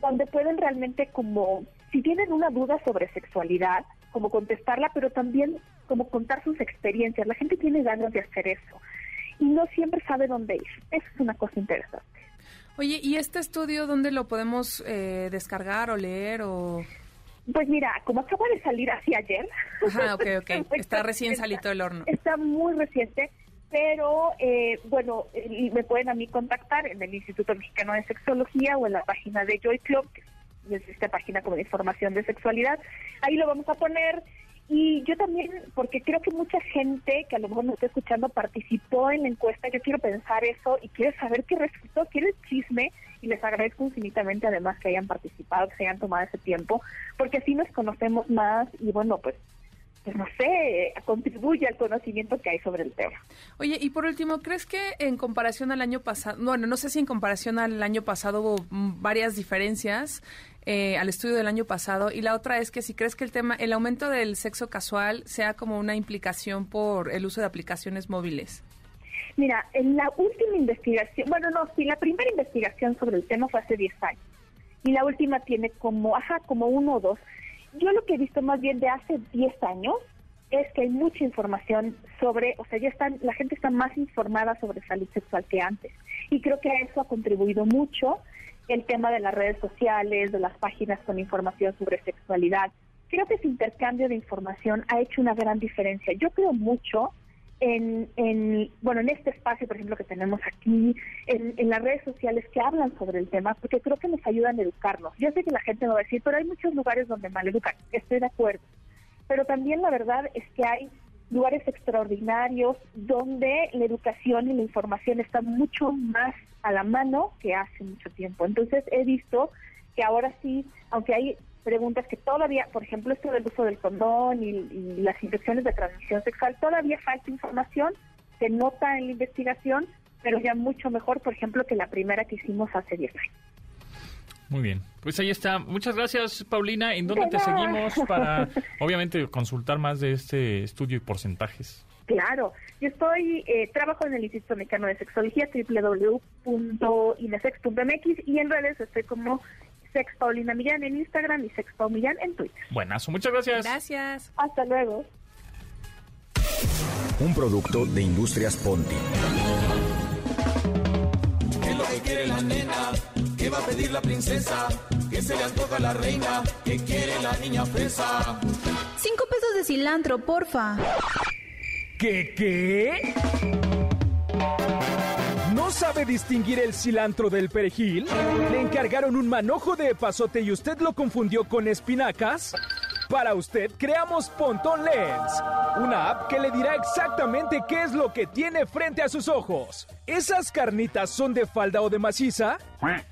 G: donde pueden realmente como, si tienen una duda sobre sexualidad, como contestarla, pero también como contar sus experiencias. La gente tiene ganas de hacer eso y no siempre sabe dónde ir. Eso es una cosa interesante.
B: Oye, ¿y este estudio dónde lo podemos eh, descargar o leer o...?
G: Pues mira, como acaba de salir así ayer.
B: Ajá, ok, ok. Está recién salito del horno.
G: Está muy reciente, pero eh, bueno, eh, y me pueden a mí contactar en el Instituto Mexicano de Sexología o en la página de Joy Club, que es esta página como de información de sexualidad. Ahí lo vamos a poner. Y yo también, porque creo que mucha gente que a lo mejor nos está escuchando participó en la encuesta, yo quiero pensar eso y quiero saber qué resultó, quiero el chisme y les agradezco infinitamente además que hayan participado, que se hayan tomado ese tiempo, porque así nos conocemos más y bueno, pues pues no sé, contribuye al conocimiento que hay sobre el tema.
B: Oye, y por último, ¿crees que en comparación al año pasado, bueno, no sé si en comparación al año pasado hubo varias diferencias eh, al estudio del año pasado? Y la otra es que si crees que el tema, el aumento del sexo casual sea como una implicación por el uso de aplicaciones móviles.
G: Mira, en la última investigación, bueno, no, sí, la primera investigación sobre el tema fue hace 10 años. Y la última tiene como, ajá, como uno o dos. Yo lo que he visto más bien de hace 10 años es que hay mucha información sobre, o sea, ya están, la gente está más informada sobre salud sexual que antes. Y creo que a eso ha contribuido mucho el tema de las redes sociales, de las páginas con información sobre sexualidad. Creo que ese intercambio de información ha hecho una gran diferencia. Yo creo mucho en, en, bueno, en este espacio, por ejemplo, que tenemos aquí, en, en, las redes sociales que hablan sobre el tema, porque creo que nos ayudan a educarnos. Yo sé que la gente me va a decir, pero hay muchos lugares donde maleducan, estoy de acuerdo. Pero también la verdad es que hay lugares extraordinarios donde la educación y la información están mucho más a la mano que hace mucho tiempo. Entonces he visto que ahora sí, aunque hay preguntas que todavía, por ejemplo, esto del uso del condón y, las infecciones de transmisión sexual, todavía falta información, se nota en la investigación, pero ya mucho mejor, por ejemplo, que la primera que hicimos hace 10 años.
A: Muy bien, pues ahí está. Muchas gracias, Paulina. ¿En dónde te seguimos para, obviamente, consultar más de este estudio y porcentajes?
G: Claro, yo estoy, eh, trabajo en el Instituto Mexicano de Sexología, www.inesex.mx y en redes estoy como Sex Paulina Millán en Instagram y Sex Paul Millán en Twitter.
A: Buenazo, muchas gracias.
B: Gracias.
G: Hasta luego.
D: Un producto de Industrias Ponti.
H: ¿Qué es lo que quiere la nena? ¿Qué va a pedir la princesa? ¿Qué se le antoja a la reina? ¿Qué quiere la niña fresa?
I: Cinco pesos de cilantro, porfa.
J: ¿Qué qué? ¿No sabe distinguir el cilantro del perejil? ¿Le encargaron un manojo de epazote y usted lo confundió con espinacas? Para usted creamos Pontón Lens, una app que le dirá exactamente qué es lo que tiene frente a sus ojos. ¿Esas carnitas son de falda o de maciza?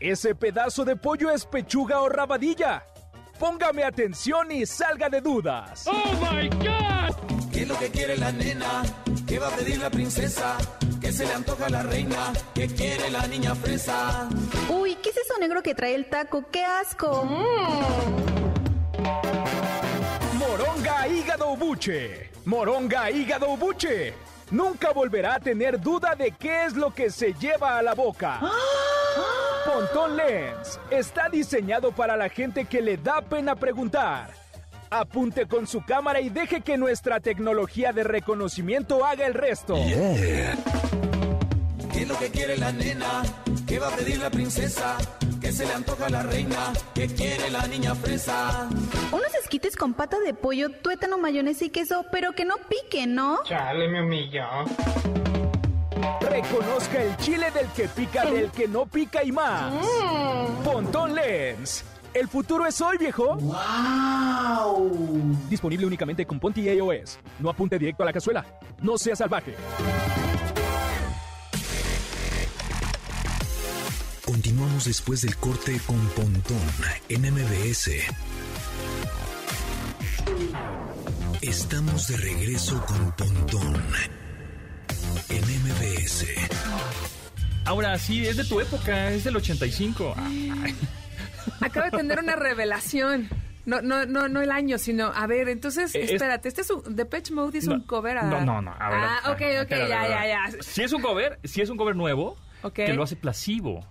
J: ¿Ese pedazo de pollo es pechuga o rabadilla? Póngame atención y salga de dudas.
H: ¡Oh, my God! ¿Qué es lo que quiere la nena? ¿Qué va a pedir la princesa? ¿Qué se le antoja a la reina? ¿Qué quiere la niña fresa?
I: Uy, ¿qué es eso negro que trae el taco? ¡Qué asco!
J: Moronga hígado buche. Moronga hígado buche. Nunca volverá a tener duda de qué es lo que se lleva a la boca. Pontón Lens está diseñado para la gente que le da pena preguntar. Apunte con su cámara y deje que nuestra tecnología de reconocimiento haga el resto.
H: ¿Qué es lo que quiere la nena? ¿Qué va a pedir la princesa? ¿Qué se le antoja a la reina? ¿Qué quiere la niña fresa?
I: Unos esquites con pata de pollo, tuétano, mayonesa y queso, pero que no pique, ¿no?
K: Chale, me humilló.
J: Reconozca el chile del que pica, del que no pica y más. Pontón Lens. El futuro es hoy, viejo.
H: ¡Wow!
J: Disponible únicamente con Ponti iOS. No apunte directo a la cazuela. No sea salvaje.
D: Continuamos después del corte con Pontón en MBS. Estamos de regreso con Pontón en MBS.
A: Ahora sí, es de tu época, es del 85. Ay.
B: Acabo de tener una revelación. No, no, no, no el año, sino, a ver, entonces,
A: es-
B: espérate, este es un, Depeche Mode es
A: No,
B: un cover a...
A: No, no, no. a ver,
B: ah, ok, ok, ya, ya, ya.
A: Si es un cover, si es un cover nuevo,
B: Ok.
A: que lo hace Placebo.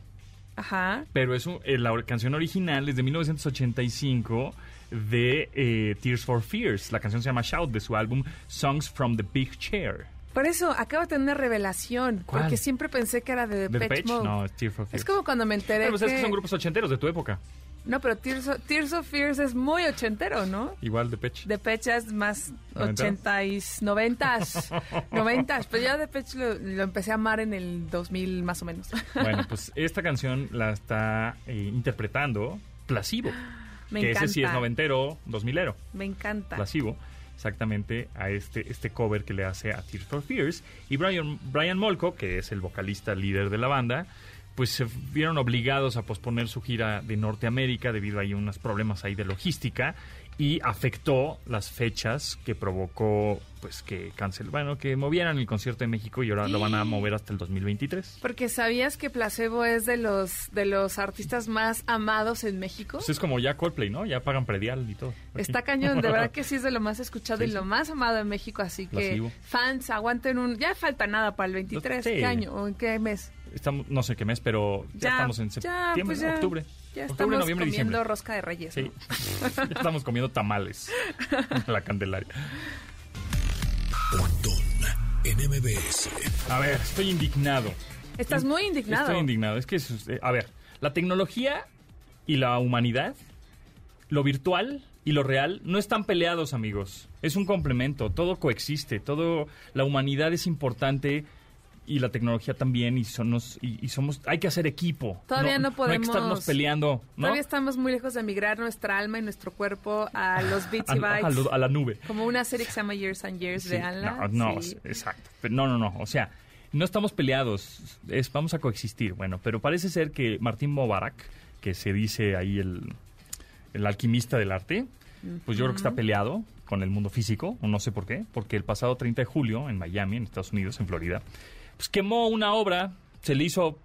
B: Ajá.
A: Pero es un- eh, la canción original es de 1985 de eh, Tears for Fears. La canción se llama Shout de su álbum Songs from the Big Chair.
B: Por eso, acabo de tener una revelación.
A: ¿Cuál?
B: Porque siempre pensé que era de
A: ¿De
B: Depeche
A: Depeche?
B: Mode.
A: No, es Tears for Fears.
B: Es como cuando me enteré
A: Pero pues es que
B: que-
A: son grupos ochenteros de tu época.
B: No, pero Tears of, Tears of Fears es muy ochentero, ¿no?
A: Igual Depeche.
B: Depeche es más
A: ¿Noventero?
B: ochenta y noventas, noventas. Pero ya Depeche lo, lo empecé a amar en el 2000 más o menos.
A: Bueno, pues esta canción la está eh, interpretando Placebo.
B: Me
A: que
B: encanta.
A: ese sí es noventero, dos milero.
B: Me encanta.
A: Placebo, exactamente a este, este cover que le hace a Tears for Fears. Y Brian, Brian Molko, que es el vocalista líder de la banda, pues se vieron obligados a posponer su gira de Norteamérica debido a ahí unos problemas ahí de logística. y afectó las fechas que provocó pues que cancel, bueno, que movieran el concierto de México y ahora lo van a mover hasta el 2023.
B: Porque sabías que Placebo es de los de los artistas más amados en México.
A: Pues es como ya Coldplay, ¿no? Ya pagan predial y todo. aquí.
B: Está cañón, de verdad que sí es de lo más escuchado
A: Sí,
B: y
A: sí.
B: lo más amado en México, así que fans aguanten un... Ya falta nada para el 23,
A: Sí.
B: ¿qué año o en qué mes?
A: Estamos, no sé qué mes, pero ya, estamos en
B: ya,
A: septiembre,
B: pues ya,
A: octubre.
B: Ya
A: octubre,
B: estamos
A: noviembre,
B: comiendo
A: diciembre.
B: rosca de reyes,
A: Sí.
B: ¿no?
A: ya estamos comiendo tamales en la Candelaria. A ver, estoy indignado.
B: Estás muy indignado.
A: Estoy indignado. Es que, es- eh, a ver, la tecnología y la humanidad, lo virtual y lo real, no están peleados, amigos. Es un complemento, todo coexiste, todo, la humanidad es importante y la tecnología también y, somos, y, y somos, hay que hacer equipo.
B: Todavía no
A: hay
B: podemos-
A: que estarnos peleando, ¿no?
B: Todavía estamos muy lejos de migrar nuestra alma y nuestro cuerpo a los bits
A: a,
B: y bytes.
A: a lo- a la nube.
B: Como una serie que se llama Years and Years
A: Sí,
B: de Anla.
A: No, no,
B: sí.
A: exacto. Pero no, no, no. O sea, no estamos peleados. Es, vamos a coexistir. Bueno, pero parece ser que Martín Mubarak, que se dice ahí el, el alquimista del arte, pues yo creo que está peleado con el mundo físico, o no sé por qué, porque el pasado 30 de julio en Miami, en Estados Unidos, en Florida, pues quemó una obra, se le hizo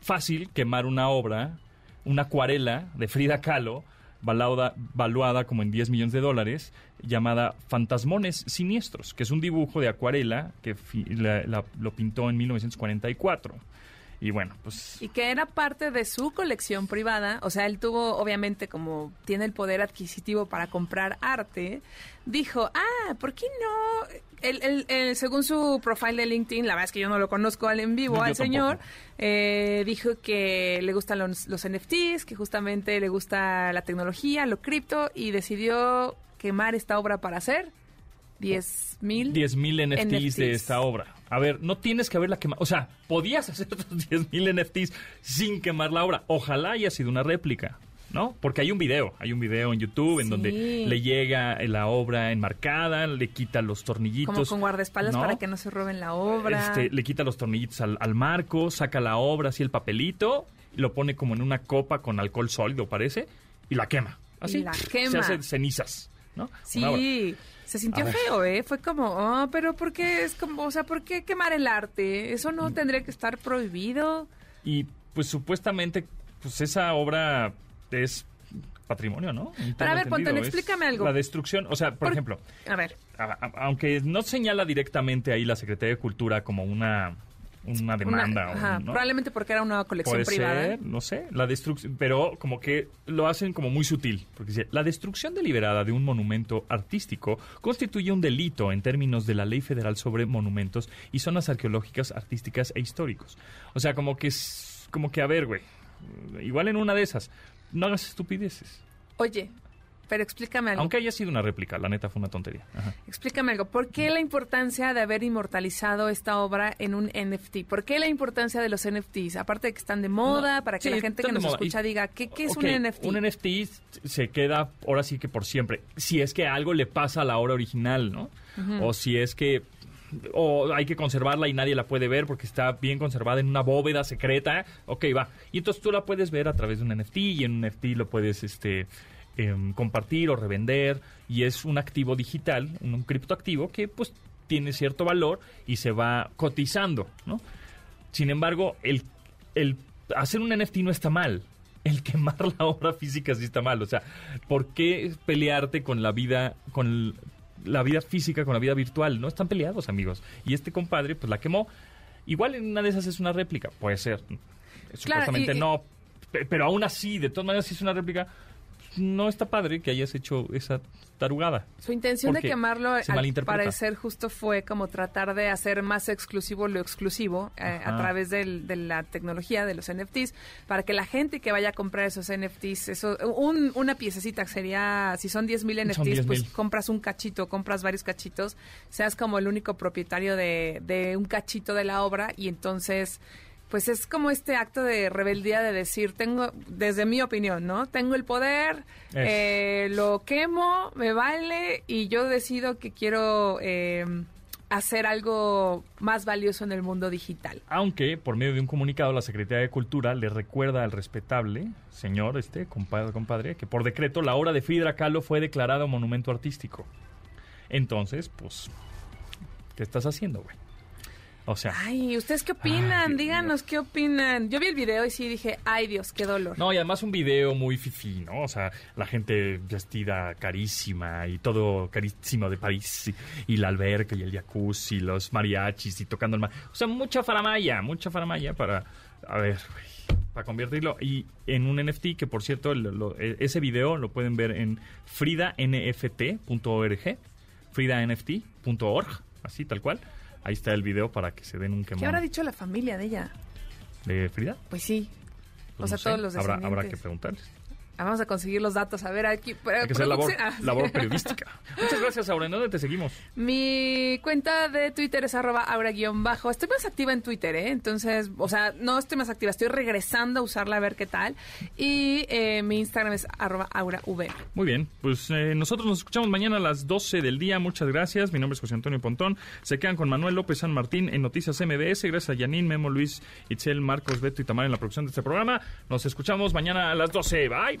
A: fácil quemar una obra, una acuarela de Frida Kahlo, valuada, como en 10 millones de dólares, llamada Fantasmones Siniestros, que es un dibujo de acuarela que la- lo pintó en 1944. Y bueno, pues
B: Y que era parte de su colección privada, o sea, él tuvo, obviamente, como tiene el poder adquisitivo para comprar arte, dijo, ah, ¿por qué no? Él, él- él, según su profile de LinkedIn, la verdad es que yo no lo conozco al en vivo, al señor, eh, dijo que le gustan los, los NFTs, que justamente le gusta la tecnología, lo cripto, y decidió quemar esta obra para hacer 10 mil
A: 10 mil NFTs, de esta obra. A ver, no tienes que haberla quemado. O sea, podías hacer otros 10 mil NFTs sin quemar la obra. Ojalá haya sido una réplica. ¿No? Porque hay un video, hay un video en YouTube en
B: Sí.
A: donde le llega la obra enmarcada, le quita los tornillitos.
B: como con guardaespaldas
A: ¿no?
B: para que no se roben la obra.
A: Este, le quita los tornillitos al, al marco, saca la obra, así el papelito, lo pone como en una copa con alcohol sólido, parece, y la quema. Así.
B: Y la
A: Se
B: quema.
A: hace cenizas, ¿no?
B: Sí, se sintió feo, ¿eh? Fue como, oh, pero ¿por qué es como, o sea, ¿por qué quemar el arte? Eso no tendría que estar prohibido.
A: Y pues supuestamente, pues esa obra es patrimonio, ¿no?
B: Pero a ver, Pontón, explícame algo.
A: La destrucción, o sea, por,
B: Por-
A: ejemplo,
B: A ver,
A: a- a- aunque no señala directamente ahí la Secretaría de Cultura como una, una demanda,
B: una-
A: o,
B: ajá,
A: ¿no?
B: probablemente porque era una colección
A: Puede
B: privada.
A: ser, no sé, la destrucción, pero como que lo hacen como muy sutil, porque dice, la destrucción deliberada de un monumento artístico constituye un delito en términos de la Ley Federal sobre Monumentos y Zonas Arqueológicas, Artísticas e Históricos. O sea, como que como que a ver, güey, igual en una de esas, no hagas estupideces.
B: Oye, pero explícame algo.
A: Aunque haya sido una réplica, la neta fue una tontería. Ajá.
B: Explícame algo. ¿Por qué la importancia de haber inmortalizado esta obra en un NFT? ¿Por qué la importancia de los NFTs? Aparte de que están de moda,
A: No,
B: para que
A: sí,
B: la gente que nos escucha
A: Y-
B: diga, ¿qué, qué es un NFT?
A: Un NFT se queda ahora sí que por siempre. Si es que algo le pasa a la obra original, ¿no? O si es que o hay que conservarla y nadie la puede ver porque está bien conservada en una bóveda secreta. Ok, va. Y entonces tú la puedes ver a través de un NFT y en un NFT lo puedes este em, compartir o revender y es un activo digital, un, un criptoactivo que pues tiene cierto valor y se va cotizando, ¿no? Sin embargo, el, el hacer un NFT no está mal. El quemar la obra física sí está mal. O sea, ¿por qué pelearte con la vida, con la vida física, con la vida virtual? No están peleados, amigos. Y este compadre, pues la quemó. Igual en una de esas es una réplica. Puede ser. Supuestamente
B: y- y-
A: no. pe- Pero aún así, de todas maneras, si es una réplica, no está padre que hayas hecho esa tarugada.
B: Su intención de quemarlo, al parecer, justo fue como tratar de hacer más exclusivo lo exclusivo eh, a través del- de la tecnología de los NFTs, para que la gente que vaya a comprar esos NFTs, eso, un- una piececita sería, si son 10 mil
A: Son
B: NFTs,
A: 10,000.
B: pues compras un cachito, compras varios cachitos, seas como el único propietario de, de un cachito de la obra y entonces pues es como este acto de rebeldía de decir, tengo, desde mi opinión, ¿no? Tengo el poder, eh, lo quemo, me vale y yo decido que quiero, eh, hacer algo más valioso en el mundo digital.
A: Aunque, por medio de un comunicado, la Secretaría de Cultura le recuerda al respetable señor, este compadre, compadre, que por decreto la obra de Frida Kahlo fue declarada monumento artístico. Entonces, pues, ¿qué estás haciendo, güey? O sea,
B: Ay, ¿ustedes qué opinan?
A: Ay,
B: Díganos qué opinan. Yo vi el video y sí dije, ay Dios, qué dolor.
A: no, y además un video muy fifi, ¿no? O sea, la gente vestida carísima y todo carísimo de París, y, y la alberca y el jacuzzi, y los mariachis y tocando el mar. O sea, mucha faramaya, mucha faramaya para, a ver, güey, para convertirlo y en un NFT que por cierto lo- lo- e- ese video lo pueden ver en fridanft.org fridanft.org así tal cual ahí está el video para que se den un
B: ¿Qué
A: quemón.
B: habrá dicho la familia de ella?
A: de Frida
B: Pues sí.
A: Pues
B: o sea,
A: no sé,
B: todos los
A: habrá, habrá que preguntarles
B: Vamos a conseguir los datos. A ver, aquí.
A: hay que hacer labor,
B: producción- ah,
A: labor periodística muchas gracias Aura ¿en dónde te seguimos?
B: Mi cuenta de Twitter es arroba aura-bajo. Estoy más activa en Twitter, ¿eh? Entonces, o sea, no estoy más activa. Estoy regresando a usarla a ver qué tal. Y eh, mi Instagram es arroba aurav.
A: Muy bien, pues eh, nosotros nos escuchamos mañana a las 12 del día. Muchas gracias. Mi nombre es José Antonio Pontón. Se quedan con Manuel López San Martín en Noticias MBS. Gracias a Yanin, Memo, Luis, Itzel, Marcos, Beto y Tamara en la producción de este programa. Nos escuchamos mañana a las 12. Bye.